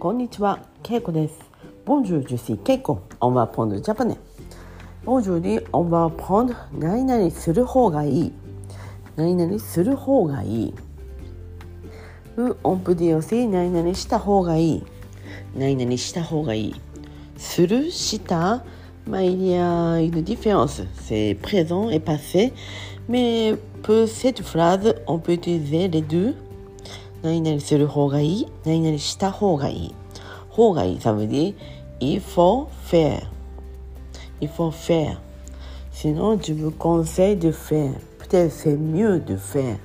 Bonjour, je suis Keiko. On va apprendre le japonais. Aujourd'hui, on va apprendre nani nani hogai. Nani nani hogai. On peut dire aussi nani nani shita hogai. Nani shita hogai. Suru, shita, il y a une différence. C'est présent et passé. Mais pour cette phrase, on peut utiliser les deux. 何々する方がいい？何々した方がいい？方がいい。サぶデい。イフォーフェア。イフォーフェア。シノジブコンセイドフェア。プテルセミュードフェア。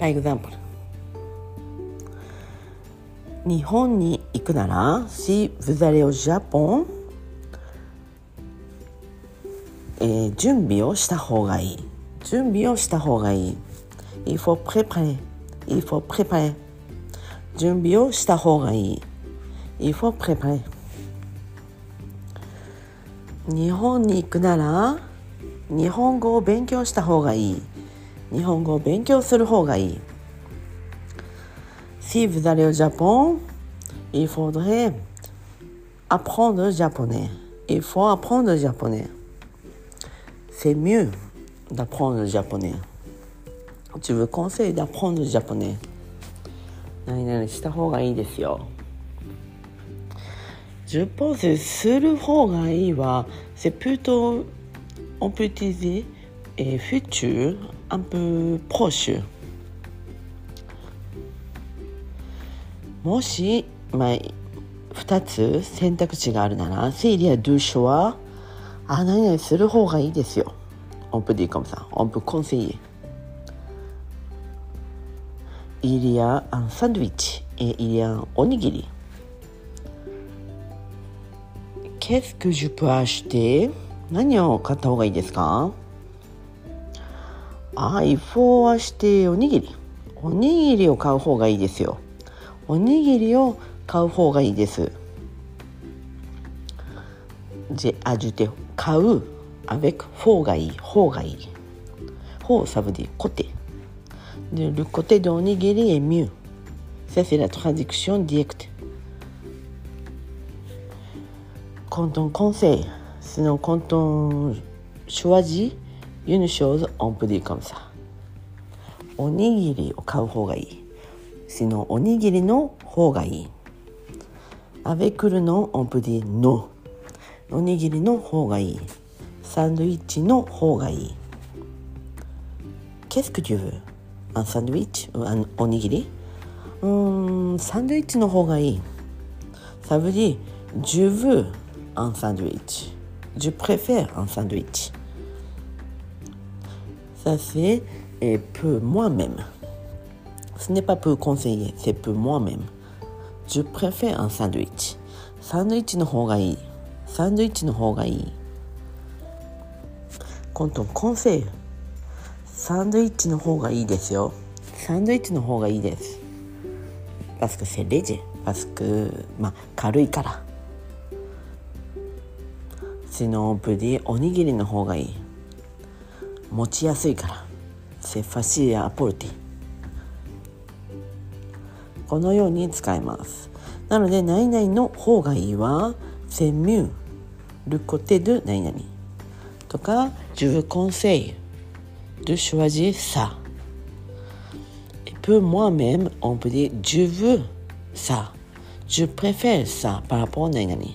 バイグ。日本に行くなら、シーブザレジャポン。え、準備をした方がいい。準備をした方がいい。Il faut préparer. Il faut préparer. 準備をした方がいい。Il faut préparer. 日本に行くなら日本語を勉強した方がいい。日本語を勉強する方がいい。Si vous allez au Japon, il faudrait apprendre le japonais. Il faut apprendre le japonais. C'est mieux d'apprendre le japonais. 自分コンセイダーポンズジャポネ何々した方がいいですよ。10ポンズする方がいいはセプトオプティゼえフィッチューアンプポーシュ。もし、まあ、2つ選択肢があるならセイリア・ドゥ・ショアあ何々する方がいいですよ。オンプディコムさん。オンプコンセイエ。イリアンサンドイッチ、イリアンおにぎり。ケスクジュプアして何を買ったほうがいいですかあ ?I4 はしておにぎり。おにぎりを買うほうがいいですよ。おにぎりを買うほうがいいです。ジェアジュテ買うアベクフォーがいい。フォーがいい。フォーサブデコテ。le côté d'Onigiri est mieux. Ça, c'est la traduction directe. Quand on conseille, sinon quand on choisit une chose, on peut dire comme ça. Onigiri au kauhogai. Sinon, onigiri no hogai. Avec le nom, on peut dire non. Onigiri no hogai. Sandwich no hogai. Qu'est-ce que tu veux? い。サンドイッチの方がいい。Qu'est-ce que tu veux? Un sandwich ou un おにぎりうーん、サンドイッチの方がいい。Ça veut dire je veux un sandwich. Je préfère un sandwich. Ça c'est et peu moi-même. Ce n'est pas peu conseiller, c'est peu moi-même. Je préfère un sandwich. サンドイッチの方がいい。サンドイッチの方がいい。Quand on conseille, サンドイッチの方がいいですよ。サンドイッチの方がいいです。バスクセレジェバスクまあ軽いから。スノーブリーおにぎりの方がいい。持ちやすいから。セファシーアポルティ。このように使います。なので「何々の方がいい」は「センミュールコテドゥ何々」とか「ジューコンセイユ」de choisir ça. Et pour moi-même, on peut dire je veux ça. Je préfère ça par rapport à 何々。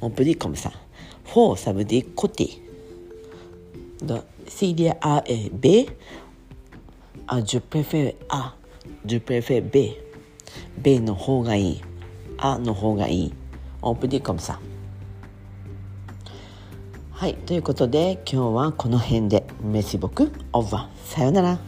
On peut dire comme ça. For, ça veut dire côté. Donc, s'il y a A et B, ah, je préfère A. Je préfère B. B の方がいい。A の方がいい。On peut dire comme ça. はい。ということで、今日はこの辺で。メシボク、オーバー。さようなら。